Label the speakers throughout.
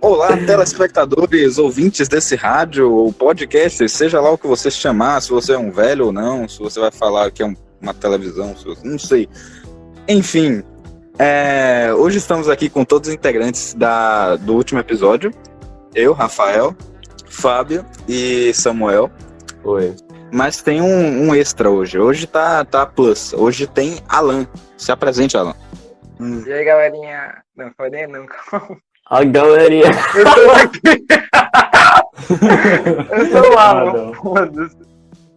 Speaker 1: Olá, telespectadores, ouvintes desse rádio ou podcast, seja lá o que você chamar, se você é um velho ou não, se você vai falar que é um, uma televisão, você, não sei. Enfim, é, hoje estamos aqui com todos os integrantes da, do último episódio. Eu, Rafael, Fábio e Samuel.
Speaker 2: Oi.
Speaker 1: Mas tem um, um, extra hoje. Hoje tá, tá plus. Hoje tem Alan. Se apresente, Alan.
Speaker 3: Hum. E aí, galerinha? Não foi nem não.
Speaker 2: A galerinha.
Speaker 3: Eu tô aqui. Eu tô lá, mano.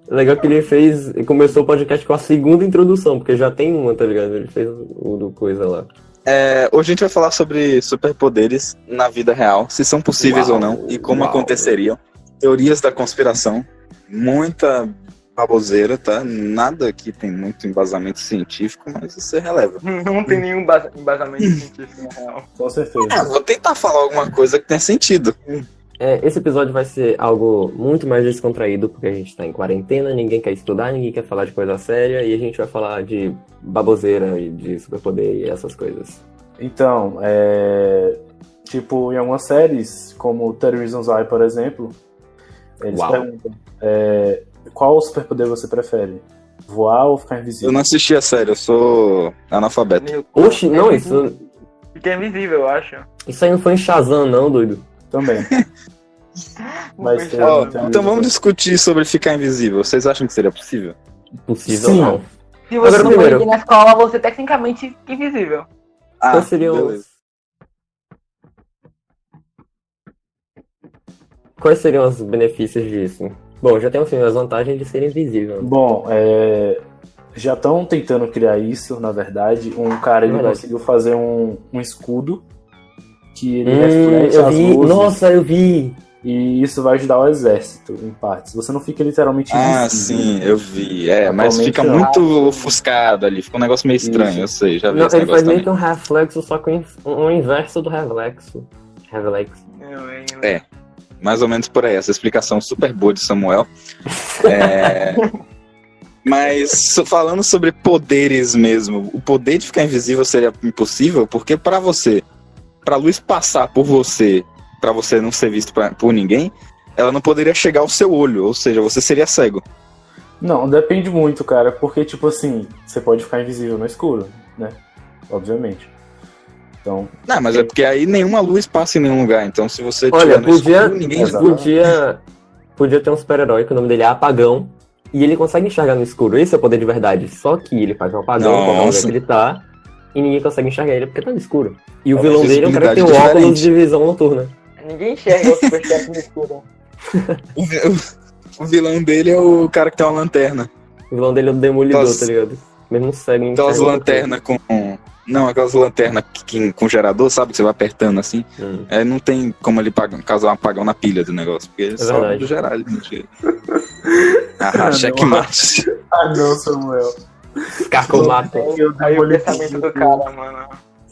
Speaker 2: Legal que ele fez. Começou o podcast com a segunda introdução, porque já tem uma, tá ligado? Ele fez o do coisa lá.
Speaker 1: É, hoje a gente vai falar sobre superpoderes na vida real, se são possíveis
Speaker 2: Uau,
Speaker 1: ou não, e como
Speaker 2: uau.
Speaker 1: aconteceriam. Teorias da conspiração, muita baboseira, tá? Nada aqui tem muito embasamento científico, mas isso é releva.
Speaker 3: Não tem nenhum embasa- embasamento científico na real.
Speaker 4: Com certeza.
Speaker 1: Ah, vou tentar falar alguma coisa que tenha sentido.
Speaker 2: É, esse episódio vai ser algo muito mais descontraído, porque a gente tá em quarentena, ninguém quer estudar, ninguém quer falar de coisa séria, e a gente vai falar de baboseira e de superpoder e essas coisas.
Speaker 4: Então, é... tipo, em algumas séries, como 30 Reasons Why, por exemplo, eles
Speaker 2: Uau.
Speaker 4: perguntam é, qual superpoder você prefere? Voar ou ficar
Speaker 1: Eu
Speaker 4: invisível?
Speaker 1: não assisti a série, eu sou analfabeto.
Speaker 3: Meu,
Speaker 2: Oxi, não, isso,
Speaker 3: Fica invisível, eu acho.
Speaker 2: isso aí não foi em Shazam, não, doido.
Speaker 4: Também. Mas tem-
Speaker 3: chato,
Speaker 4: tem-
Speaker 1: então vamos discutir sobre ficar invisível. Vocês acham que seria possível?
Speaker 2: Possível
Speaker 4: Sim.
Speaker 2: não.
Speaker 3: Se você
Speaker 2: Agora,
Speaker 3: não
Speaker 2: primeiro-
Speaker 3: na escola, você tecnicamente fica invisível.
Speaker 1: Ah,
Speaker 2: Quais seriam
Speaker 1: beleza.
Speaker 2: Quais seriam os benefícios disso? Bom, já tem assim, as vantagens de ser invisível. né?
Speaker 4: Bom, é, já estão tentando criar isso, na verdade. Um cara ele
Speaker 2: Verdade.
Speaker 4: conseguiu fazer um, um escudo que ele
Speaker 2: Hum,
Speaker 4: reflete
Speaker 2: eu
Speaker 4: as
Speaker 2: vi.
Speaker 4: luzes
Speaker 2: Nossa, eu vi.
Speaker 4: e isso vai ajudar o exército, em partes. Você não fica literalmente
Speaker 1: Ah,
Speaker 4: invisível.
Speaker 1: sim, eu vi. É, mas fica
Speaker 4: não.
Speaker 1: muito ofuscado ali. Fica um negócio meio estranho,
Speaker 4: Isso.
Speaker 1: eu sei. Já vi
Speaker 2: Não,
Speaker 1: esse
Speaker 2: ele faz meio que um reflexo, só que um, um inverso do reflexo. Reflexo.
Speaker 3: Eu, hein?
Speaker 1: É. Mais ou menos por aí. Essa explicação super boa de Samuel. É... Mas falando sobre poderes mesmo, o poder de ficar invisível seria impossível, porque pra você, pra luz passar por você, pra você não ser visto pra- por ninguém, ela não poderia chegar ao seu olho, ou seja, você seria cego.
Speaker 4: Não, depende muito, cara, porque, tipo assim, você pode ficar invisível no escuro, né? Obviamente. Então,
Speaker 1: Não, mas é porque aí nenhuma luz passa em nenhum lugar. Então, se você
Speaker 2: Olha,
Speaker 1: tiver no
Speaker 2: podia-
Speaker 1: escuro, ninguém.
Speaker 2: Podia, podia ter um super-herói que o nome dele é Apagão. E ele consegue enxergar no escuro. Esse é o poder de verdade. Só que ele faz um apagão em qualquer lugar
Speaker 1: Nossa.
Speaker 2: que ele tá. E ninguém consegue enxergar ele porque tá no escuro. E o
Speaker 1: É
Speaker 2: vilão dele é um cara que tem um óculos de visão noturna.
Speaker 3: Ninguém enxerga o superchat no escuro.
Speaker 1: O, vi- o vilão dele é o cara que tem uma lanterna.
Speaker 2: O vilão dele é o demolidor, tá ligado? Mesmo cego.
Speaker 1: Aquelas
Speaker 2: enxerga
Speaker 1: lanternas com. Não, aquelas lanternas que, que- com gerador, sabe? Que você vai apertando assim.
Speaker 2: Hum.
Speaker 1: É, não tem como ele pagar, causar um apagão na pilha do negócio. Porque ele só
Speaker 2: verdade.
Speaker 1: do chega.
Speaker 4: Ah,
Speaker 1: Ah, checkmate.
Speaker 4: Ah, não, Samuel.
Speaker 2: Carcomato.
Speaker 4: Eu
Speaker 3: Aí o pensamento do cara, mano.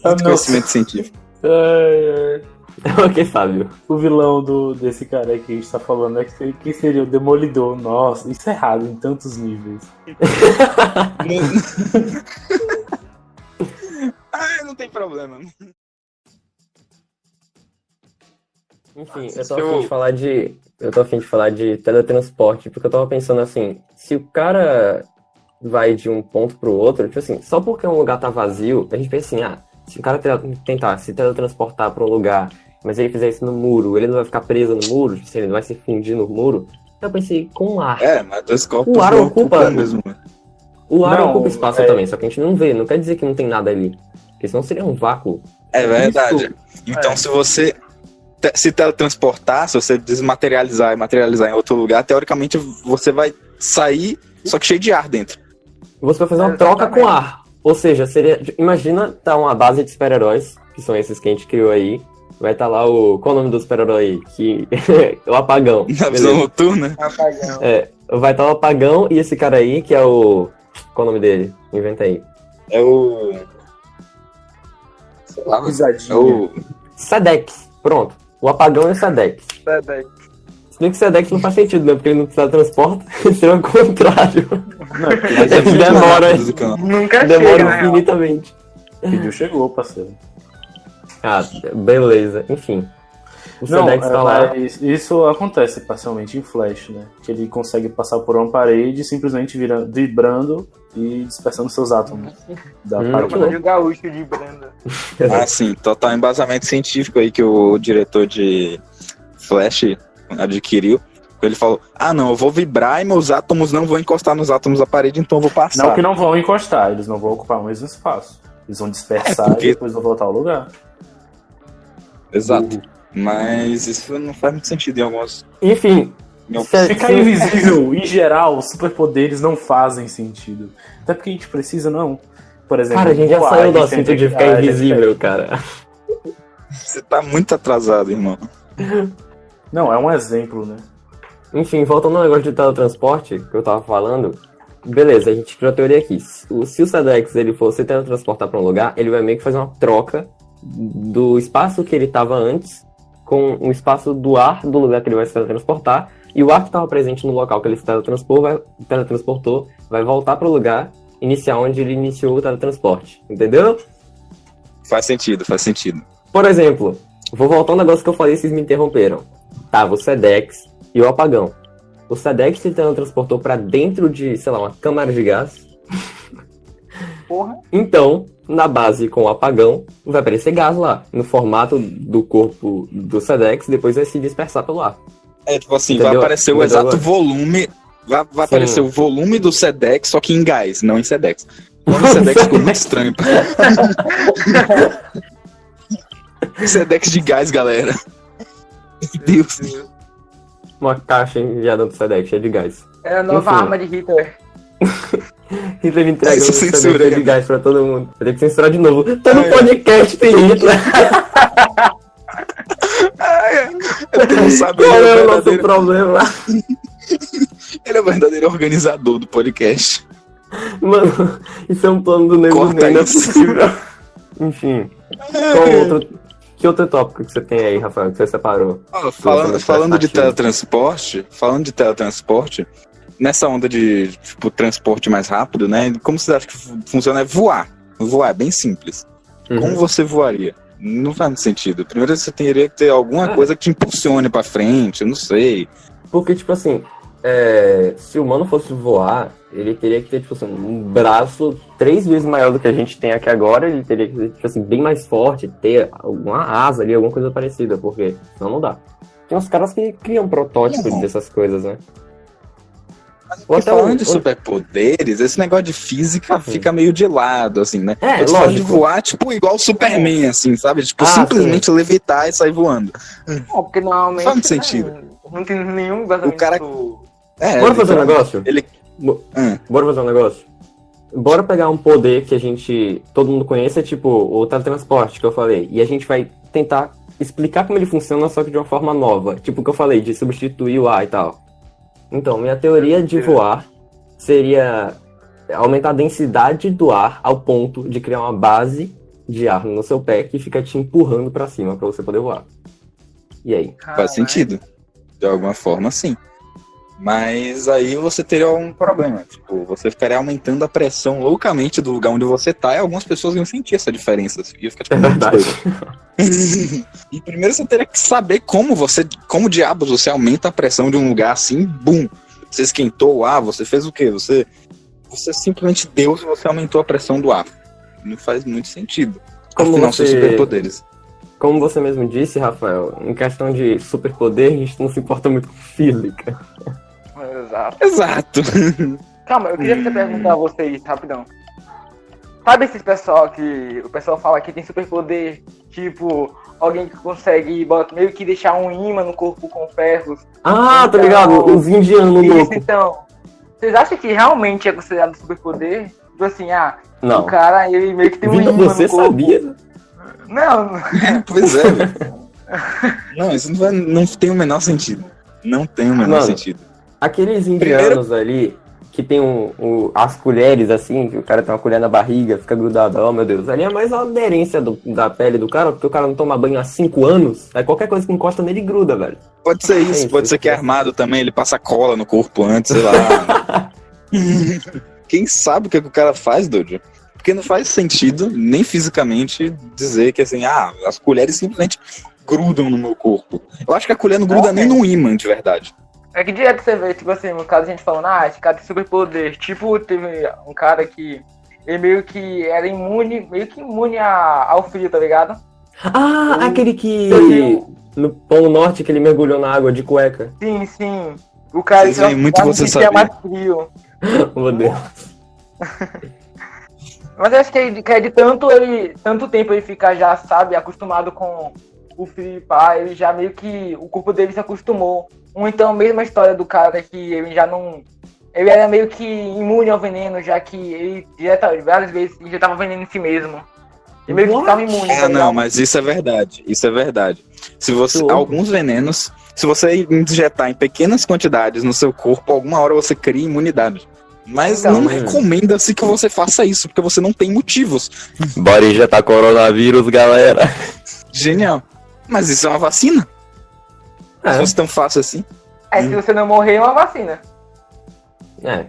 Speaker 4: Ah,
Speaker 1: conhecimento científico.
Speaker 4: Ai, ai.
Speaker 2: ok, Fábio.
Speaker 4: O vilão do, desse cara que a gente tá falando é que, que seria o Demolidor. Nossa, isso é errado em tantos níveis.
Speaker 1: Ah, não tem problema.
Speaker 2: Enfim, eu tô afim de falar de. Eu tô afim de falar de teletransporte, porque eu tava pensando assim, se o cara vai de um ponto pro outro, tipo assim, só porque um lugar tá vazio, a gente pensa assim, ah, se o cara te- tentar se teletransportar pra um lugar, mas ele fizer isso no muro, ele não vai ficar preso no muro, tipo assim, ele não vai se fundir no muro. Eu pensei, com ar.
Speaker 1: É, mas dois copos
Speaker 2: O ar ocupa-
Speaker 1: mesmo.
Speaker 2: O ar
Speaker 4: Não,
Speaker 2: ocupa espaço
Speaker 4: é-
Speaker 2: também, só que a gente não vê, não quer dizer que não tem nada ali. Porque senão seria um vácuo.
Speaker 1: É verdade. Então,
Speaker 4: é.
Speaker 1: se você se teletransportar, se você desmaterializar e materializar em outro lugar, teoricamente você vai sair, só que cheio de ar dentro.
Speaker 2: Você vai fazer uma
Speaker 3: Exatamente.
Speaker 2: troca com ar. Ou seja, seria. Imagina tá uma base de super-heróis, que são esses que a gente criou aí. Vai estar lá o. Qual o nome do super-herói aí? Que. o apagão.
Speaker 1: Na visão noturna.
Speaker 3: Apagão.
Speaker 2: É, vai estar o apagão e esse cara aí, que é o. Qual o nome dele? Inventa aí.
Speaker 1: É o. Sei lá, é
Speaker 4: Risadinha.
Speaker 1: o.
Speaker 2: Sedex. Pronto. O apagão e o Sedex.
Speaker 3: Sedex.
Speaker 2: Se bem que o Sedex não faz sentido, né? Porque ele não precisa de transporte, seria o contrário.
Speaker 4: Mas
Speaker 2: Ele demora.
Speaker 3: Nunca
Speaker 2: demora
Speaker 3: chega, real.
Speaker 2: infinitamente.
Speaker 4: pediu, chegou, parceiro.
Speaker 2: Ah, beleza. Enfim. O
Speaker 4: Não,
Speaker 2: Sedex
Speaker 4: é,
Speaker 2: tá lá.
Speaker 4: isso acontece parcialmente em Flash, né? Que ele consegue passar por uma parede simplesmente vira, vibrando e dispersando seus átomos da
Speaker 2: Hum.
Speaker 4: parede.
Speaker 3: Ronaldinho Gaúcho de Branda.
Speaker 1: Ah, sim, total embasamento científico aí que o diretor de Flash adquiriu. Ele falou: Ah, não, eu vou vibrar e meus átomos não vão encostar nos átomos da parede, então eu vou passar.
Speaker 4: Não que não vão encostar, eles não vão ocupar o mesmo espaço. Eles vão dispersar
Speaker 1: É, porque-
Speaker 4: e depois vão voltar ao lugar.
Speaker 1: Exato. Mas isso não faz muito sentido em algumas.
Speaker 2: Enfim.
Speaker 1: em algumas-
Speaker 2: se-
Speaker 4: Ficar
Speaker 2: se-
Speaker 4: invisível, em geral, superpoderes não fazem sentido. Até porque a gente precisa, não. Por exemplo,
Speaker 2: Cara, a gente já saiu do assunto de ficar
Speaker 4: ah,
Speaker 2: invisível, cara.
Speaker 1: Você tá muito atrasado, irmão.
Speaker 4: Não, é um exemplo, né?
Speaker 2: Enfim, voltando ao negócio de teletransporte que eu tava falando. Beleza, a gente criou a teoria aqui. Se o- Se o Sedex ele for se teletransportar pra um lugar, ele vai meio que fazer uma troca do espaço que ele tava antes com o espaço do ar do lugar que ele vai se teletransportar. E o ar que estava presente no local que ele se teletransportou vai, teletransportou, vai voltar pro lugar inicial onde ele iniciou o teletransporte. Entendeu?
Speaker 1: Faz sentido, faz sentido.
Speaker 2: Por exemplo, vou voltar ao negócio que eu falei e vocês me interromperam. Tava o Sedex e o apagão. O Sedex se teletransportou pra dentro de, sei lá, uma câmara de gás.
Speaker 3: Porra.
Speaker 2: Então, na base com o apagão, vai aparecer gás lá, no formato do corpo do Sedex, depois vai se dispersar pelo ar.
Speaker 1: É tipo assim,
Speaker 2: Entendeu?
Speaker 1: vai aparecer o
Speaker 2: Entendeu
Speaker 1: exato
Speaker 2: agora?
Speaker 1: volume. Vai, vai aparecer o volume do Sedex, só que em gás, não em Sedex. O nome Sedex ficou muito estranho. Sedex de gás, galera. Meu Deus.
Speaker 2: Uma caixa enviada do Sedex, cheia de gás.
Speaker 3: É a nova
Speaker 2: Enfim.
Speaker 3: arma de Hitler.
Speaker 2: Hitler entrega o
Speaker 1: Isso
Speaker 2: Sedex
Speaker 1: censura
Speaker 2: de gás pra todo mundo. Vai ter que censurar de novo.
Speaker 1: Ai, ai.
Speaker 2: podcast tem Hitler.
Speaker 1: Ele não sabe, ele
Speaker 2: Qual
Speaker 1: é, o
Speaker 2: nosso problema?
Speaker 1: ele é o verdadeiro organizador do podcast.
Speaker 2: Mano, isso é um plano do Nego
Speaker 1: Corta
Speaker 2: Nem, não é
Speaker 1: isso.
Speaker 2: possível. Enfim, qual outro, que outro tópico que você tem aí, Rafael, que você separou?
Speaker 1: Ó, falando, falando de teletransporte, falando de teletransporte, nessa onda de tipo transporte mais rápido, né? Como você acha que fu- funciona é voar. Voar é bem simples.
Speaker 2: Uhum.
Speaker 1: Como você voaria? Não faz muito sentido. Primeiro você teria que ter alguma
Speaker 2: Ah.
Speaker 1: coisa que te impulsione pra frente, eu não sei.
Speaker 2: Porque, tipo assim, é, se o humano fosse voar, ele teria que ter, tipo assim, um braço três vezes maior do que a gente tem aqui agora, ele teria que ser, tipo assim, bem mais forte, ter alguma asa ali, alguma coisa parecida, porque senão não dá. Tem uns caras que criam protótipos
Speaker 1: Não.
Speaker 2: dessas coisas, né? Ou
Speaker 1: Porque
Speaker 2: até
Speaker 1: falando
Speaker 2: o-
Speaker 1: de superpoderes, esse negócio de física
Speaker 2: Uhum.
Speaker 1: fica meio de lado, assim, né?
Speaker 2: É,
Speaker 1: Eu tô falando de
Speaker 2: lógico.
Speaker 1: voar, tipo, igual o Superman, assim, sabe? Tipo,
Speaker 2: Ah,
Speaker 1: simplesmente levitar e sair voando.
Speaker 3: Não, porque normalmente.
Speaker 1: Faz muito sentido.
Speaker 3: Não tem nenhum embasamento.
Speaker 1: O cara- É,
Speaker 2: Bora fazer um negócio?
Speaker 1: Ele- Hum.
Speaker 2: Bora fazer um negócio? Bora pegar um poder que a gente. todo mundo conheça, tipo o teletransporte que eu falei. E a gente vai tentar explicar como ele funciona, só que de uma forma nova. Tipo o que eu falei, de substituir o ar e tal. Então, minha teoria de voar seria aumentar a densidade do ar ao ponto de criar uma base de ar no seu pé que fica te empurrando pra cima pra você poder voar. E aí?
Speaker 1: Faz sentido. De alguma forma, sim. Mas aí você teria um problema. Tipo, você ficaria aumentando a pressão loucamente do lugar onde você tá e algumas pessoas iam sentir essa diferença. Ia ficar tipo,
Speaker 2: É verdade.
Speaker 1: e primeiro você teria que saber como você. Como diabos você aumenta a pressão de um lugar assim, bum. Você esquentou o ar, você fez o quê? Você. Você simplesmente deu se você aumentou a pressão do ar. Não faz muito sentido.
Speaker 2: Como
Speaker 1: Afinal, são
Speaker 2: você-
Speaker 1: superpoderes.
Speaker 2: Como você mesmo disse, Rafael, em questão de superpoder, a gente não se importa muito com física.
Speaker 3: Exato.
Speaker 1: Exato.
Speaker 3: Calma, eu queria até perguntar a vocês, rapidão. Sabe esses pessoal que o pessoal fala que tem superpoder, tipo, alguém que consegue bota, meio que deixar um imã no corpo com ferros?
Speaker 2: Ah, tá
Speaker 3: Então,
Speaker 2: ligado? Os indianos
Speaker 3: Isso,
Speaker 2: loucos.
Speaker 3: então. Vocês acham que realmente é considerado superpoder? Tipo assim, ah,
Speaker 2: Não.
Speaker 3: o cara, ele meio que tem um
Speaker 2: Vida,
Speaker 3: imã
Speaker 2: você
Speaker 3: no corpo.
Speaker 2: sabia?
Speaker 3: Não,
Speaker 1: Pois é, velho. Não, isso não, vai- não tem o menor sentido. Não tem o menor
Speaker 2: Mano,
Speaker 1: sentido.
Speaker 2: Aqueles indianos ali, que tem um, um- as colheres assim, que o cara tem uma colher na barriga, fica grudado. Oh meu Deus, ali é mais a aderência do- da pele do cara, porque o cara não toma banho há 5 anos. Aí qualquer coisa que encosta nele gruda, velho.
Speaker 1: Pode ser isso,
Speaker 2: isso,
Speaker 1: pode ser que é
Speaker 2: isso.
Speaker 1: armado também, ele passa cola no corpo antes, sei lá. Quem sabe o que, que o cara faz, Dojo? Porque não faz sentido, nem fisicamente, dizer que assim, ah, as colheres simplesmente grudam no meu corpo. Eu acho que a colher não gruda
Speaker 3: Não,
Speaker 1: nem no imã, de verdade.
Speaker 3: É que direto você vê, tipo assim, no caso a gente falando, ah, esse cara tem superpoder. Tipo, teve um cara que ele meio que era imune, meio que imune a- ao frio, tá ligado?
Speaker 2: Ah,
Speaker 3: Eu-
Speaker 2: aquele que.
Speaker 3: eu tenho-
Speaker 2: No Pão Norte que ele mergulhou na água de cueca.
Speaker 3: Sim, sim. O cara
Speaker 1: Vocês veem muito
Speaker 3: não
Speaker 1: você
Speaker 3: sentia
Speaker 1: saber.
Speaker 3: mais frio.
Speaker 2: Meu Deus.
Speaker 3: Mas eu acho que é de, que é de tanto ele. Tanto tempo ele ficar já, sabe, acostumado com o frio e pá, ele já meio que. O corpo dele se acostumou. Ou então a mesma história do cara que ele já não. Ele era meio que imune ao veneno, já que ele direta, várias vezes injetava veneno em si mesmo. Ele meio que
Speaker 2: What?
Speaker 3: ficava imune. tá
Speaker 1: Ah, não, mas isso é verdade. Isso é verdade. Se você. Alguns venenos, se você injetar em pequenas quantidades no seu corpo, alguma hora você cria imunidade. Mas
Speaker 3: Então,
Speaker 1: não recomenda-se que você faça isso, porque você não tem motivos.
Speaker 2: Bora injetar coronavírus, galera.
Speaker 1: Genial. Mas isso é uma vacina? Se
Speaker 2: É,
Speaker 1: fosse tão fácil assim.
Speaker 3: É, se você não morrer, é uma vacina.
Speaker 2: é.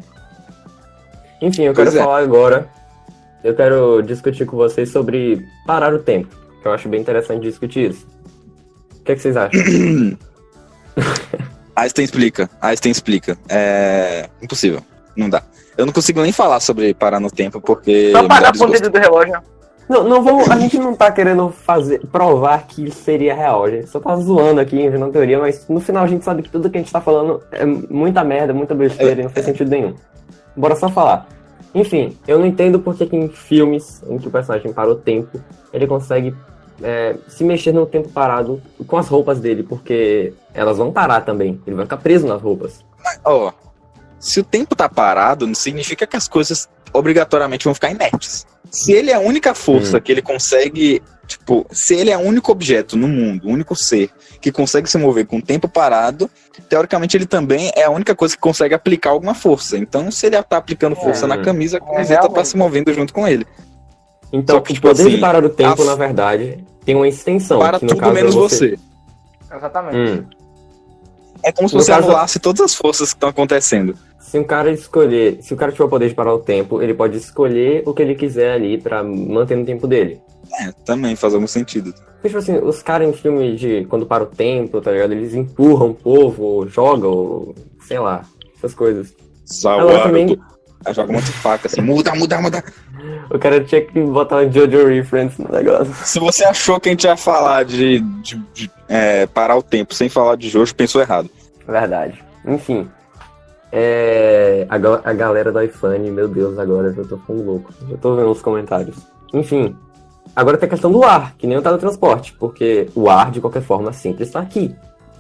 Speaker 2: Enfim, eu
Speaker 1: Pois
Speaker 2: quero
Speaker 1: é.
Speaker 2: falar agora. Eu quero discutir com vocês sobre parar o tempo. Que eu acho bem interessante discutir isso. O que, é que vocês acham?
Speaker 1: Einstein explica. Einstein explica. É. Impossível. Não dá. Eu não consigo nem falar sobre parar no tempo, porque.
Speaker 3: Só
Speaker 1: dá
Speaker 3: pagar a ponteira do relógio.
Speaker 2: Não, não vamos, a gente não tá querendo fazer, provar que isso seria real. A gente só tá zoando aqui, inventando teoria, mas no final a gente sabe que tudo que a gente tá falando é muita merda, muita besteira e não faz sentido nenhum. Bora só falar. Enfim, eu não entendo porque que em filmes em que o personagem para o tempo, ele consegue é, se mexer no tempo parado com as roupas dele, porque elas vão parar também. Ele vai ficar preso nas roupas.
Speaker 1: Ó, se o tempo tá parado, não significa que as coisas obrigatoriamente vão ficar inertes. Se ele é a única força
Speaker 2: Hum.
Speaker 1: que ele consegue, tipo, se ele é o único objeto no mundo, o único ser que consegue se mover com o tempo parado, teoricamente ele também é a única coisa que consegue aplicar alguma força. Então, se ele tá aplicando força
Speaker 2: É.
Speaker 1: na camisa, a
Speaker 3: É,
Speaker 1: camiseta tá
Speaker 3: realmente.
Speaker 1: se movendo junto com ele.
Speaker 2: Então,
Speaker 1: que,
Speaker 2: o
Speaker 1: tipo
Speaker 2: poder
Speaker 1: assim,
Speaker 2: de parar o tempo,
Speaker 1: a-
Speaker 2: na verdade, tem uma extensão.
Speaker 1: Para
Speaker 2: que no
Speaker 1: tudo
Speaker 2: caso é
Speaker 1: menos você.
Speaker 3: Exatamente.
Speaker 2: Hum.
Speaker 1: É como se
Speaker 2: No
Speaker 1: você
Speaker 2: caso-
Speaker 1: anulasse todas as forças que estão acontecendo.
Speaker 2: Se um cara escolher, se o cara tiver o poder de parar o tempo, ele pode escolher o que ele quiser ali pra manter no tempo dele.
Speaker 1: É, também faz algum sentido.
Speaker 2: Porque, tipo assim, os caras em filme de quando para o tempo, tá ligado? Eles empurram o povo, ou jogam, ou sei lá, essas coisas. Agora também-.
Speaker 1: Aí joga um monte de faca assim, muda, muda, muda.
Speaker 2: O cara tinha que botar um Jojo Reference no negócio.
Speaker 1: Se você achou que a gente ia falar de, de- de, é, parar o tempo sem falar de Jojo, pensou errado.
Speaker 2: Verdade. Enfim. É, a, a galera da iFane, meu Deus, agora eu tô ficando louco. Eu tô vendo os comentários. Enfim. Agora tem a questão do ar, que nem o teletransporte, porque o ar, de qualquer forma, sempre está aqui.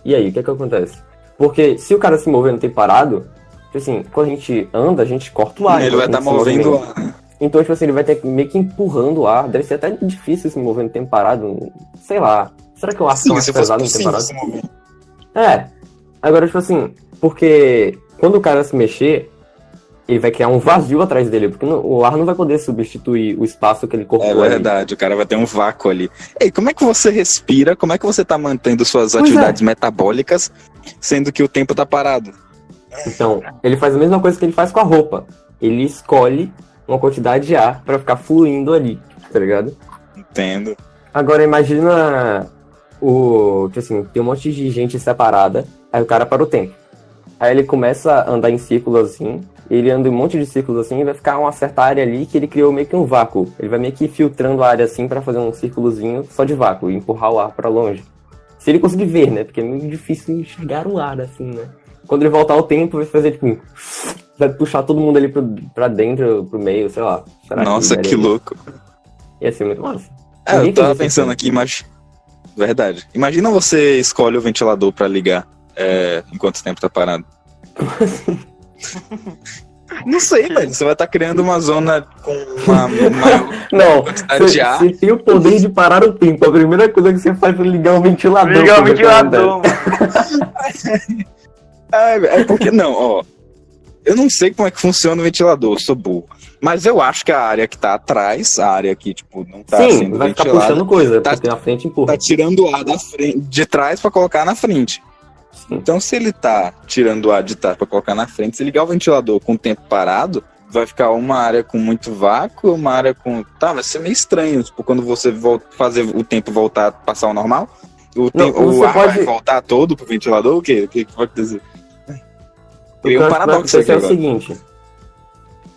Speaker 2: E aí, o que é que acontece? Porque se o cara se mover no tempo parado, tipo assim, quando a gente anda, a gente corta o ar.
Speaker 1: ele
Speaker 2: enquanto
Speaker 1: vai estar
Speaker 2: se
Speaker 1: movendo.
Speaker 2: movimenta. Então, tipo assim, ele vai ter que meio que empurrando o ar. Deve ser até difícil se mover no tempo parado. Sei lá. Será que o ar
Speaker 1: Sim,
Speaker 2: mais
Speaker 1: se fosse
Speaker 2: pesado no tempo parado? É. Agora, tipo assim, porque quando o cara se mexer, ele vai criar um vazio atrás dele, porque no- o ar não vai poder substituir o espaço que ele
Speaker 1: É
Speaker 2: cortou ali.
Speaker 1: verdade, o cara vai ter um vácuo ali. Ei, como é que você respira? Como é que você tá mantendo suas
Speaker 2: Pois é.
Speaker 1: atividades metabólicas, sendo que o tempo tá parado?
Speaker 2: Então, ele faz a mesma coisa que ele faz com a roupa. Ele escolhe uma quantidade de ar pra ficar fluindo ali, tá ligado?
Speaker 1: Entendo.
Speaker 2: Agora imagina o. Tipo assim, tem um monte de gente separada, aí o cara para o tempo. Aí ele começa a andar em círculos assim, ele anda em um monte de círculos assim, e vai ficar uma certa área ali que ele criou meio que um vácuo. Ele vai meio que filtrando a área assim pra fazer um círculozinho só de vácuo e empurrar o ar pra longe. Se ele conseguir ver, né? Porque é meio difícil enxergar o ar assim, né? Quando ele voltar ao tempo, vai fazer tipo. Vai puxar todo mundo ali pro, pra dentro, pro meio, sei lá.
Speaker 1: Nossa, que
Speaker 2: isso?
Speaker 1: louco.
Speaker 2: Ia ser muito massa.
Speaker 1: É, eu tava pensando
Speaker 2: ainda.
Speaker 1: aqui, mas. Verdade. Imagina você escolhe o ventilador pra ligar é, enquanto o tempo tá parado. Não sei, velho. Você vai estar criando uma zona com uma maior
Speaker 2: Não,
Speaker 1: quantidade
Speaker 2: você
Speaker 1: de ar.
Speaker 2: você tem o poder de parar o tempo. A primeira coisa que você faz é ligar o ventilador.
Speaker 3: Ligar o
Speaker 2: que
Speaker 3: ventilador, mano.
Speaker 1: É, é porque não, ó. Eu não sei como é que funciona o ventilador, eu sou burro. Mas eu acho que a área que tá atrás, a área que, tipo, não tá
Speaker 2: Sim,
Speaker 1: sendo
Speaker 2: vai ficar puxando coisa,
Speaker 1: tá-
Speaker 2: porque na frente empurra.
Speaker 1: tá tirando o ar da frente, de trás pra colocar na frente. Então, se ele tá tirando o ar de trás pra colocar na frente, se ligar o ventilador com o tempo parado, vai ficar uma área com muito vácuo, uma área com. Tá, vai ser meio estranho. Tipo, quando você volta, fazer o tempo voltar a passar ao normal, o,
Speaker 2: Não,
Speaker 1: o ar
Speaker 2: pode-
Speaker 1: vai voltar todo pro ventilador, o quê? O que, vai acontecer?
Speaker 2: Que
Speaker 1: Criou
Speaker 2: eu
Speaker 1: um paradoxo aqui
Speaker 2: é o seguinte.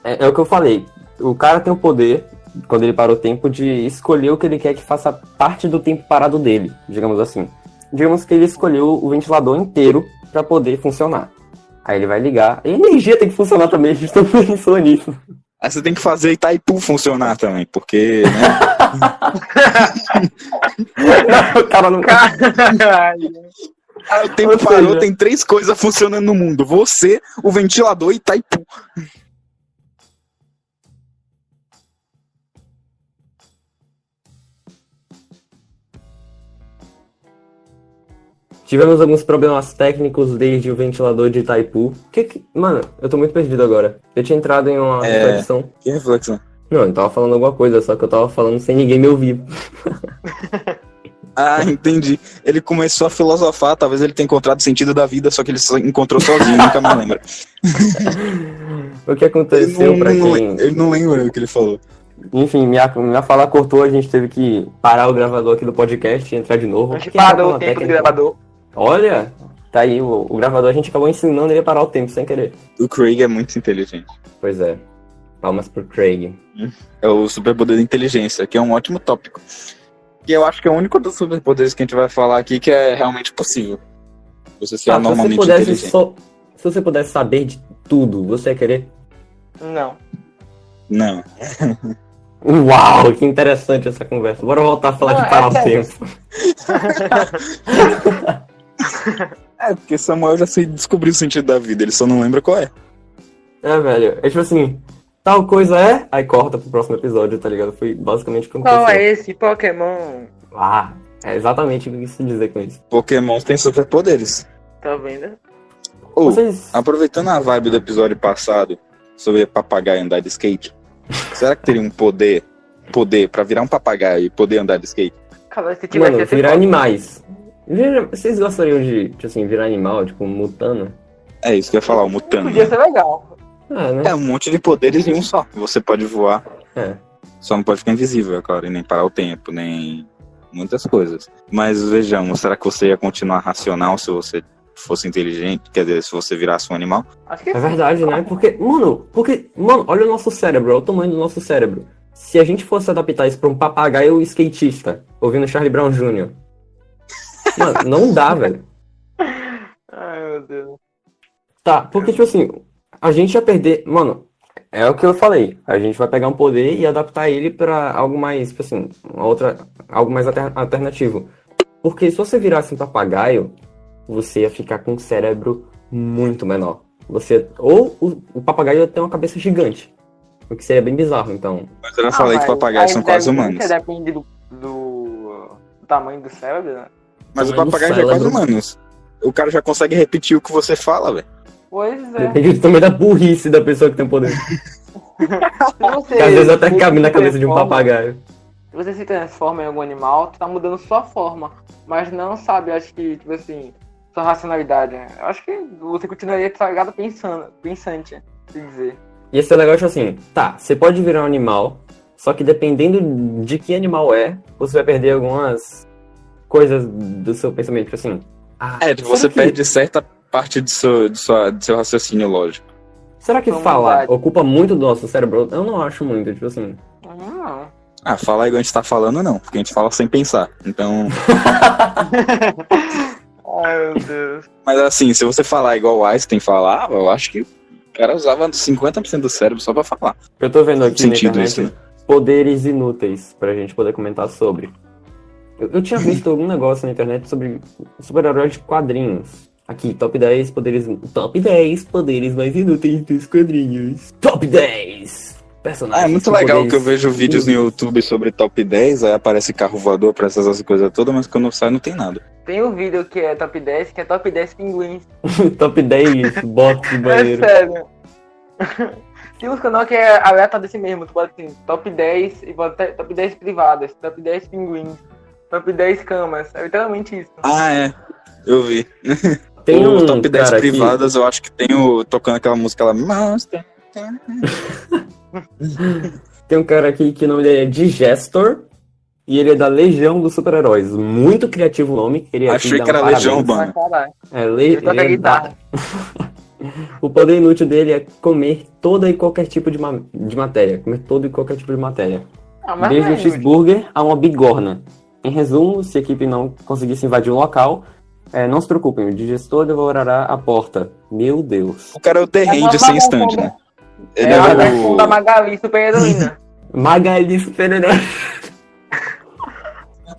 Speaker 2: É, é o que eu falei. O cara tem o poder, quando ele para o tempo, de escolher o que ele quer que faça parte do tempo parado dele, digamos assim. Digamos que ele escolheu o ventilador inteiro para poder funcionar. Aí ele vai ligar. E a energia tem que funcionar também, a gente tá pensando nisso.
Speaker 1: Aí você tem que fazer Itaipu funcionar também, porque, né?
Speaker 2: o cara não.
Speaker 3: Caralho.
Speaker 1: Ah, o tempo
Speaker 2: seja-
Speaker 1: parou, tem três coisas funcionando no mundo. Você, o ventilador e Itaipu.
Speaker 2: Tivemos alguns problemas técnicos desde o ventilador de Itaipu. Que que... Mano, eu tô muito perdido agora. Eu tinha entrado em uma
Speaker 1: É.
Speaker 2: reflexão.
Speaker 1: Que reflexão.
Speaker 2: Não, eu tava falando alguma coisa, só que eu tava falando sem ninguém me ouvir.
Speaker 1: Ah, entendi. Ele começou a filosofar, talvez ele tenha encontrado o sentido da vida, só que ele só encontrou sozinho, nunca mais lembra.
Speaker 2: O que
Speaker 1: Ele
Speaker 2: aconteceu
Speaker 1: não,
Speaker 2: pra
Speaker 1: não
Speaker 2: quem.
Speaker 1: ele não lembra o que ele falou.
Speaker 2: Enfim, minha, minha fala cortou, a gente teve que parar o gravador aqui do podcast e entrar de novo.
Speaker 3: A gente
Speaker 2: é
Speaker 3: parou o tempo do gravador.
Speaker 2: Olha, tá aí o, o gravador, a gente acabou ensinando ele a parar o tempo sem querer.
Speaker 1: O Craig é muito inteligente.
Speaker 2: Pois é. Palmas pro Craig.
Speaker 1: É o superpoder da inteligência, que é um ótimo tópico. E eu acho que é o único dos superpoderes que a gente vai falar aqui que é realmente possível. Você ser
Speaker 2: Ah, se você
Speaker 1: anormalmente
Speaker 2: pudesse
Speaker 1: inteligente.
Speaker 2: só. Se você pudesse saber de tudo, você ia querer?
Speaker 3: Não.
Speaker 1: Não.
Speaker 2: Uau, que interessante essa conversa. Bora voltar a falar
Speaker 3: Não,
Speaker 2: de
Speaker 3: é
Speaker 2: parar o
Speaker 3: sério.
Speaker 2: tempo.
Speaker 1: É, porque Samuel já sei descobrir o sentido da vida, ele só não lembra qual é.
Speaker 2: É, velho. É tipo assim, tal coisa é, aí corta pro próximo episódio, tá ligado? Foi basicamente o que
Speaker 3: Qual
Speaker 2: aconteceu.
Speaker 3: é esse Pokémon?
Speaker 2: Ah, é exatamente o que eu quis dizer com isso.
Speaker 1: Pokémon tem superpoderes.
Speaker 3: Tá vendo?
Speaker 1: Ou,
Speaker 2: Vocês.
Speaker 1: aproveitando a vibe do episódio passado sobre papagaio andar de skate, será que teria um poder, poder pra virar um papagaio e poder andar de skate?
Speaker 3: Cara, se tivesse
Speaker 2: Mano, virar animais. Vocês gostariam de, tipo assim, virar animal, tipo, mutando?
Speaker 1: É isso que eu ia falar, o Mutano.
Speaker 3: Podia ser legal.
Speaker 2: Ah, né?
Speaker 1: É um monte de poderes em um só. Você pode voar,
Speaker 2: É.
Speaker 1: só não pode ficar invisível, é claro, e nem parar o tempo, nem muitas coisas. Mas vejamos, será que você ia continuar racional se você fosse inteligente? Quer dizer, se você virasse um animal?
Speaker 3: Acho que
Speaker 2: É verdade, né? Porque, mano, porque, mano, olha o nosso cérebro, olha o tamanho do nosso cérebro. Se a gente fosse adaptar isso pra um papagaio skatista, ouvindo Charlie Brown Jr. Mano, não dá, velho.
Speaker 3: Ai, meu Deus.
Speaker 2: Tá, porque, tipo assim, a gente ia perder. Mano, é o que eu falei. A gente vai pegar um poder e adaptar ele pra algo mais, tipo assim, uma outra. Algo mais alter- alternativo. Porque se você virasse um papagaio, você ia ficar com um cérebro muito menor. Você. Ou o, o papagaio ia ter uma cabeça gigante. O que seria bem bizarro, então.
Speaker 1: Mas eu já
Speaker 3: Ah,
Speaker 1: falei que papagaios são quase humanos.
Speaker 3: Depende do, do, do tamanho do cérebro, né?
Speaker 1: Mas o
Speaker 2: do
Speaker 1: papagaio já é quase humanos. O cara já consegue repetir o que você fala, velho.
Speaker 3: Pois é.
Speaker 2: Depende também da burrice da pessoa que tem poder.
Speaker 3: Você
Speaker 2: às vezes até cabe na cabeça de um papagaio.
Speaker 3: Se você se transforma em algum animal, tu tá mudando sua forma. Mas não, sabe, acho que, tipo assim, sua racionalidade. né? Eu acho que você continuaria, ligado, pensando, pensante, se dizer.
Speaker 2: Ia ser legal, tipo assim, tá, você pode virar um animal, só que dependendo de que animal é, você vai perder algumas coisas do seu pensamento, tipo assim. Ah,
Speaker 1: É,
Speaker 2: será
Speaker 1: você
Speaker 2: que-
Speaker 1: perde certa parte do seu, do sua, do seu raciocínio lógico.
Speaker 2: Será que falar
Speaker 3: lá.
Speaker 2: ocupa muito do nosso cérebro? Eu não acho muito, tipo assim.
Speaker 3: Não.
Speaker 1: Ah, falar igual a gente tá falando, não. Porque a gente fala sem pensar. Então.
Speaker 3: Ai, meu Deus.
Speaker 1: Mas assim, se você falar igual o Einstein falava, eu acho que o cara usava 50% do cérebro só pra falar.
Speaker 2: Eu tô vendo aqui
Speaker 1: Sentido
Speaker 2: na internet
Speaker 1: isso, né?
Speaker 2: poderes inúteis pra gente poder comentar sobre. Eu, eu tinha visto algum negócio na internet sobre super-heróis de quadrinhos. Aqui, top 10 poderes. Top 10 poderes mais inúteis dos quadrinhos. Top 10! Personagens.
Speaker 1: Ah, é muito legal
Speaker 2: poderes
Speaker 1: que eu vejo vídeos no. YouTube sobre top 10, aí aparece carro voador, aparece essas coisas todas, mas quando sai não tem nada.
Speaker 3: Tem um vídeo que é top 10, que é top 10 pinguins.
Speaker 2: top 10 bots de
Speaker 3: É
Speaker 2: banheiro.
Speaker 3: sério. Tem uns canal que é aleatório desse mesmo. Tu bota assim, top 10 e bota top 10 privadas, top 10 pinguins, top 10 camas. É literalmente isso.
Speaker 1: Ah, é. Eu vi.
Speaker 2: Tem
Speaker 1: o
Speaker 2: um
Speaker 1: top 10
Speaker 2: cara aqui-
Speaker 1: privadas, eu acho que tem o. tocando aquela música lá. Monster.
Speaker 2: Tem um cara aqui que o nome dele é Digestor. E ele é da Legião dos Super-Heróis. Muito criativo o nome. Queria
Speaker 1: Achei que era
Speaker 2: um
Speaker 1: Legião
Speaker 3: caralho.
Speaker 2: É, le...
Speaker 3: Ele toca
Speaker 2: ele é
Speaker 3: guitarra.
Speaker 2: da- O poder inútil dele é comer toda e qualquer tipo de, ma- de matéria. Comer todo e qualquer tipo de matéria.
Speaker 3: Ah,
Speaker 2: Desde um
Speaker 3: é inútil.
Speaker 2: cheeseburger a uma bigorna. Em resumo, se a equipe não conseguisse invadir um local, é, não se preocupem, o digestor devorará a porta. Meu Deus.
Speaker 1: O cara é o The
Speaker 3: É
Speaker 1: sem stand, né? Ele
Speaker 3: É
Speaker 1: é, o...
Speaker 3: da Magali, super heroína.
Speaker 2: Magali super-herói.
Speaker 1: ele,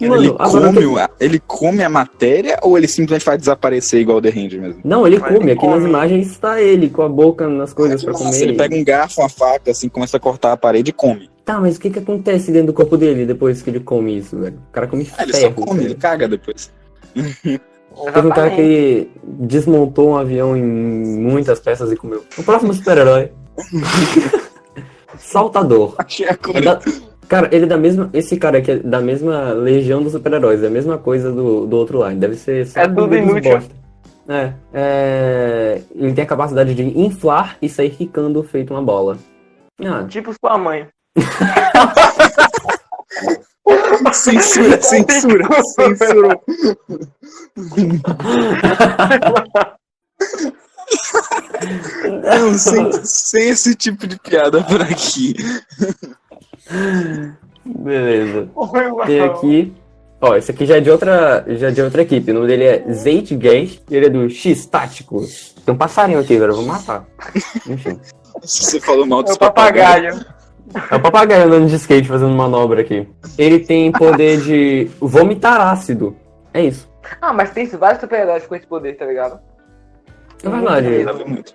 Speaker 2: Mano, agora
Speaker 1: come, o- ele come a matéria ou ele simplesmente faz desaparecer igual o The Hand mesmo?
Speaker 2: Não, ele
Speaker 3: Mas
Speaker 2: come.
Speaker 3: ele
Speaker 2: Aqui nas
Speaker 3: come.
Speaker 2: imagens está ele com a boca nas coisas pra
Speaker 1: Nossa,
Speaker 2: comer.
Speaker 1: ele pega um garfo, uma faca, assim, começa a cortar a parede e come.
Speaker 2: Tá, mas o que que acontece dentro do corpo dele depois que ele come isso, velho? O cara come
Speaker 1: Ah, ele
Speaker 2: ferro.
Speaker 1: só come,
Speaker 2: velho.
Speaker 1: ele caga depois.
Speaker 2: Teve um cara que desmontou um avião em muitas peças e comeu. O próximo super-herói. Saltador.
Speaker 1: Achei agora.
Speaker 2: Da- Cara, ele é da mesma. Esse cara aqui é da mesma legião dos super-heróis, é a mesma coisa do, do outro lado. Deve ser só
Speaker 3: É tudo inútil.
Speaker 2: bosta. É, é. Ele tem a capacidade de inflar e sair quicando feito uma bola. Ah,
Speaker 3: Tipo sua mãe.
Speaker 1: Censura, censura, censura. Não, sem, sem esse tipo de piada por aqui.
Speaker 2: Beleza. Tem aqui. Ó, esse aqui já é de outra, já é de outra equipe. O nome dele é Zeitgeist e ele é do X Táticos. Tem um passarinho aqui, velho. Eu vou matar. Enfim.
Speaker 1: Você falou mal
Speaker 3: É
Speaker 1: dos
Speaker 3: o papagaio.
Speaker 2: É o papagaio andando de skate fazendo manobra aqui. Ele tem poder de vomitar ácido. É isso.
Speaker 3: Ah, mas tem vários super-heróis com esse poder, tá ligado?
Speaker 2: É verdade.
Speaker 1: Muito.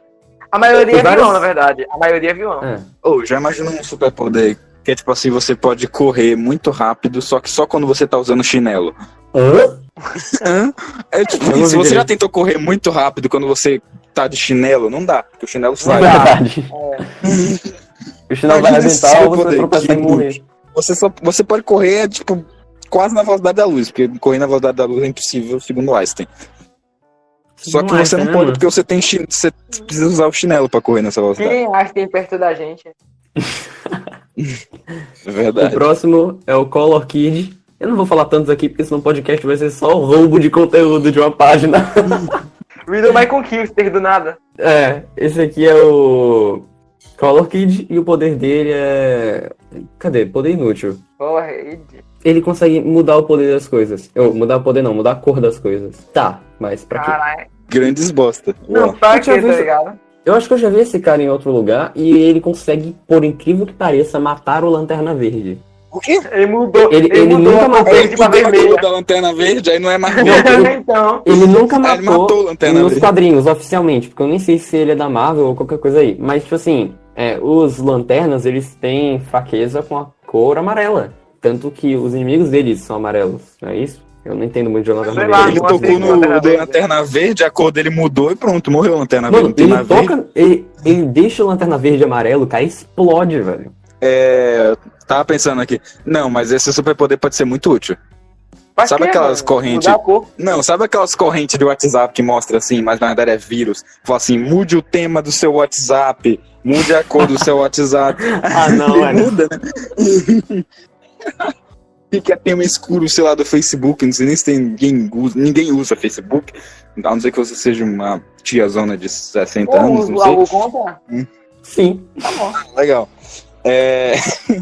Speaker 3: A maioria é
Speaker 2: vários-
Speaker 3: vilão, na verdade. A maioria é vilão.
Speaker 2: É.
Speaker 1: Ô, já imagina um superpoder que é tipo assim, você pode correr muito rápido, só que só quando você tá usando chinelo.
Speaker 2: Hã?
Speaker 1: Hã? É tipo, se você já tentou correr muito rápido quando você tá de chinelo, não dá, porque o chinelo
Speaker 2: É
Speaker 1: sai.
Speaker 2: verdade. O chinelo vai arrebentar ou você
Speaker 1: poder,
Speaker 2: tropeçar e morrer.
Speaker 1: Você só você pode correr tipo quase na velocidade da luz, porque correr na velocidade da luz é impossível, segundo Einstein. Só que
Speaker 2: é,
Speaker 1: você não
Speaker 2: né,
Speaker 1: pode
Speaker 2: mano?
Speaker 1: porque você tem chi- você precisa usar o chinelo pra correr nessa velocidade.
Speaker 3: Quem tem perto da gente?
Speaker 1: É
Speaker 2: O
Speaker 1: verdade.
Speaker 2: próximo é o Color Kid. Eu não vou falar tantos aqui, porque senão o podcast vai ser só roubo de conteúdo de uma página.
Speaker 3: Riddle vai com Killster do nada.
Speaker 2: É, esse aqui é o Color Kid e o poder dele é. Cadê? Poder inútil.
Speaker 3: Porra, Ed.
Speaker 2: Ele consegue mudar o poder das coisas. Eu, mudar o poder não, mudar a cor das coisas. Tá, mas pra quê?
Speaker 3: Caralho.
Speaker 1: Grandes bosta.
Speaker 3: Não,
Speaker 1: Uau.
Speaker 3: pra quê, tá ligado?
Speaker 2: Eu acho que eu já vi esse cara em outro lugar e ele consegue, por incrível que pareça, matar o Lanterna Verde.
Speaker 1: O quê?
Speaker 3: Ele mudou.
Speaker 2: Ele- ele
Speaker 3: mudou
Speaker 2: nunca matou.
Speaker 1: Ele mudou
Speaker 3: vermelha.
Speaker 1: da lanterna verde, aí não é mais
Speaker 2: ele-
Speaker 3: então.
Speaker 2: Ele nunca
Speaker 1: Ah, ele
Speaker 2: matou,
Speaker 1: matou o Lanterna
Speaker 2: nos
Speaker 1: Verde.
Speaker 2: quadrinhos, oficialmente, porque eu nem sei se ele é da Marvel ou qualquer coisa aí. Mas, tipo assim, é, os lanternas, eles têm fraqueza com a cor amarela. Tanto que os inimigos deles são amarelos, não é isso? Eu não entendo muito de lanterna verde.
Speaker 3: lá,
Speaker 1: Ele tocou no
Speaker 3: Lanterna Verde.
Speaker 1: lanterna verde, a cor dele mudou e pronto, morreu a lanterna verde.
Speaker 2: Mano,
Speaker 1: tem
Speaker 2: ele
Speaker 1: mais verde.
Speaker 2: toca. Ele, ele deixa o lanterna verde e amarelo, cara, explode, velho.
Speaker 1: É, tava pensando aqui. Não, mas esse superpoder pode ser muito útil.
Speaker 3: Pra
Speaker 1: Sabe
Speaker 3: quê,
Speaker 1: aquelas correntes? Não, sabe aquelas correntes de WhatsApp que mostra assim, mas na verdade é vírus? Fala assim, mude o tema do seu WhatsApp, mude a cor do seu WhatsApp.
Speaker 2: Ah, não, mano.
Speaker 1: muda, né? Fica tema escuro, sei lá, do Facebook, não sei nem se tem ninguém usa, ninguém usa Facebook, a não ser que você seja uma tiazona de 60
Speaker 3: Ou
Speaker 1: anos, não sei.
Speaker 3: algo contra?
Speaker 2: Sim.
Speaker 3: Tá bom.
Speaker 1: Legal. É...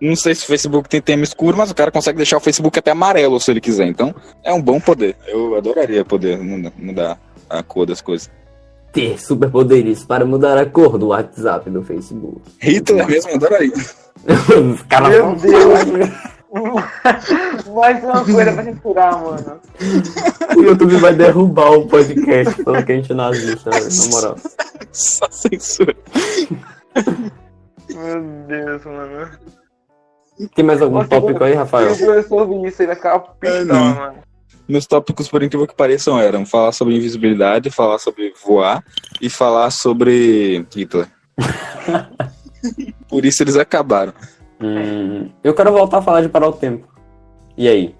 Speaker 1: Não sei se o Facebook tem tema escuro, mas o cara consegue deixar o Facebook até amarelo se ele quiser. Então, é um bom poder. Eu adoraria poder muda- mudar a cor das coisas.
Speaker 2: Ter superpoderes para mudar a cor do WhatsApp do Facebook.
Speaker 1: Hitler mesmo adoraria.
Speaker 2: Os caras
Speaker 3: Meu Deus. Mais uma coisa pra censurar, mano.
Speaker 2: O YouTube vai derrubar o podcast falando que a gente é nazista, velho, na moral.
Speaker 1: Só censura.
Speaker 3: Meu Deus, mano.
Speaker 2: Tem mais algum
Speaker 3: Nossa,
Speaker 2: tópico aí, Rafael?
Speaker 3: Se professor ouvir isso, ele vai ficar pistola,
Speaker 1: não.
Speaker 3: mano.
Speaker 1: Meus tópicos, por incrível que pareçam, eram falar sobre invisibilidade, falar sobre voar e falar sobre Hitler. Por isso eles acabaram.
Speaker 2: Hum, eu quero voltar a falar de parar o tempo. E aí?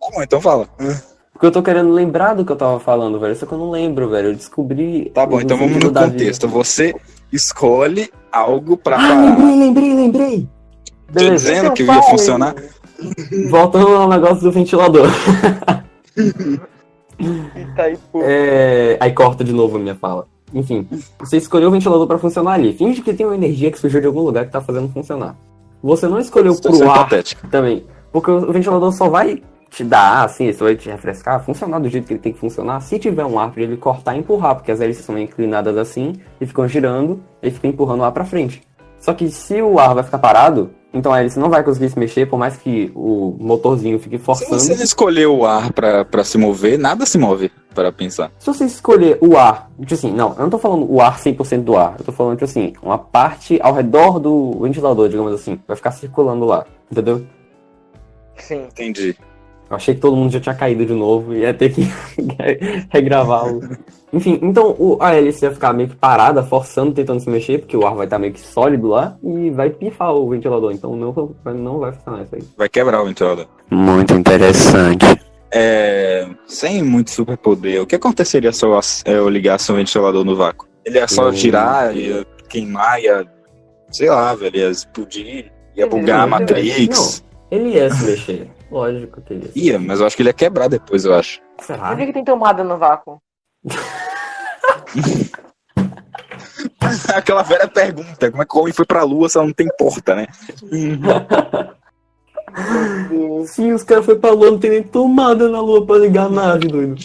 Speaker 1: Tá bom, então fala.
Speaker 2: Porque eu tô querendo lembrar do que eu tava falando, velho. Só que eu não lembro, velho. Eu descobri.
Speaker 1: Tá bom, então vamos no contexto. Você escolhe algo pra
Speaker 2: Ah,
Speaker 1: parar.
Speaker 2: lembrei, lembrei, lembrei.
Speaker 1: Tô
Speaker 2: Beleza.
Speaker 1: dizendo que ia funcionar.
Speaker 2: Voltando ao negócio do ventilador.
Speaker 3: Tá aí, pô.
Speaker 2: É... Aí corta de novo a minha fala. Enfim, você escolheu o ventilador pra funcionar ali. Finge que tem uma energia que surgiu de algum lugar que tá fazendo funcionar. Você não escolheu
Speaker 1: Situação
Speaker 2: pro ar também. Porque o ventilador só vai te dar, assim, só vai te refrescar, funcionar do jeito que ele tem que funcionar, se tiver um ar pra ele cortar e empurrar, porque as hélices são inclinadas assim e ficam girando e fica empurrando o ar pra frente. Só que se o ar vai ficar parado, então a hélice não vai conseguir se mexer, por mais que o motorzinho fique
Speaker 1: Se
Speaker 2: forçando.
Speaker 1: você não escolher o ar pra, pra se mover, nada se move para pensar.
Speaker 2: Se você escolher o ar, tipo assim, não, eu não tô falando o ar 100% do ar, eu tô falando, tipo assim, uma parte ao redor do ventilador, digamos assim, vai ficar circulando lá, entendeu?
Speaker 3: Sim.
Speaker 1: Entendi.
Speaker 2: Eu achei que todo mundo já tinha caído de novo e ia ter que regravar o. Enfim, então o, a hélice vai ficar meio que parada, forçando, tentando se mexer, porque o ar vai estar meio que sólido lá e vai pifar o ventilador. Então não, não vai funcionar isso aí.
Speaker 1: Vai quebrar o ventilador.
Speaker 2: Muito interessante.
Speaker 1: É, sem muito superpoder, o que aconteceria se eu, ass- eu ligasse um ventilador no vácuo? Ele ia só
Speaker 2: Hum.
Speaker 1: girar, ia queimar, ia. Sei lá, velho, ia explodir, ia
Speaker 3: Ele
Speaker 1: bugar a
Speaker 3: ia-
Speaker 1: Matrix.
Speaker 2: Ele ia se mexer. Lógico que ele ia.
Speaker 1: Ia, mas eu acho que ele ia quebrar depois, eu acho.
Speaker 2: Será?
Speaker 3: Por que, que tem tomada no vácuo?
Speaker 1: Aquela velha pergunta, como é que o homem foi pra lua se ela não tem porta, né?
Speaker 2: Sim, os caras foram pra lua, não tem nem tomada na lua pra ligar a nave, doido.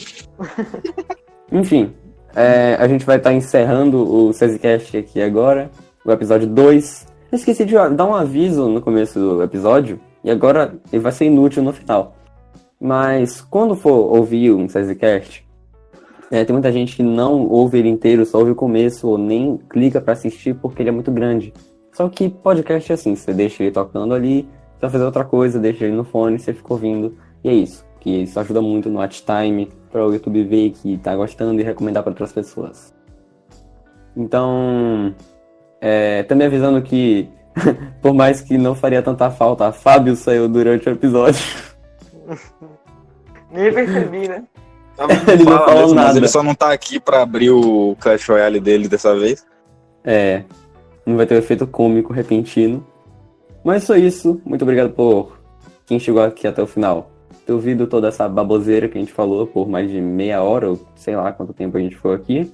Speaker 2: Enfim, é, a gente vai estar encerrando o SESICast aqui agora, o episódio 2. Eu esqueci de dar um aviso no começo do episódio, e agora ele vai ser inútil no final. Mas quando for ouvir um SESICast, é, tem muita gente que não ouve ele inteiro, só ouve o começo, ou nem clica pra assistir porque ele é muito grande. Só que podcast é assim, você deixa ele tocando ali, você vai fazer outra coisa, deixa ele no fone, você fica ouvindo. E é isso. Que isso ajuda muito no watch time para o YouTube ver que tá gostando e recomendar para outras pessoas. Então, é, também avisando que, por mais que não faria tanta falta, a Fábio saiu durante o episódio.
Speaker 3: Nem percebi, né?
Speaker 2: Ele não
Speaker 1: Fala
Speaker 2: falou
Speaker 1: mesmo, mas
Speaker 2: nada.
Speaker 1: ele só não tá aqui pra abrir o Clash Royale dele dessa vez.
Speaker 2: É, não vai ter o efeito cômico repentino. Mas só isso. Muito obrigado por quem chegou aqui até o final. Ter ouvido toda essa baboseira que a gente falou por mais de meia hora, ou sei lá quanto tempo a gente ficou aqui.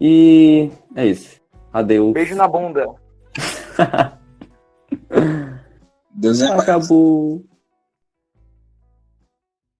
Speaker 2: E é isso. Adeus.
Speaker 3: Beijo na bunda.
Speaker 1: Deus é.
Speaker 2: Acabou.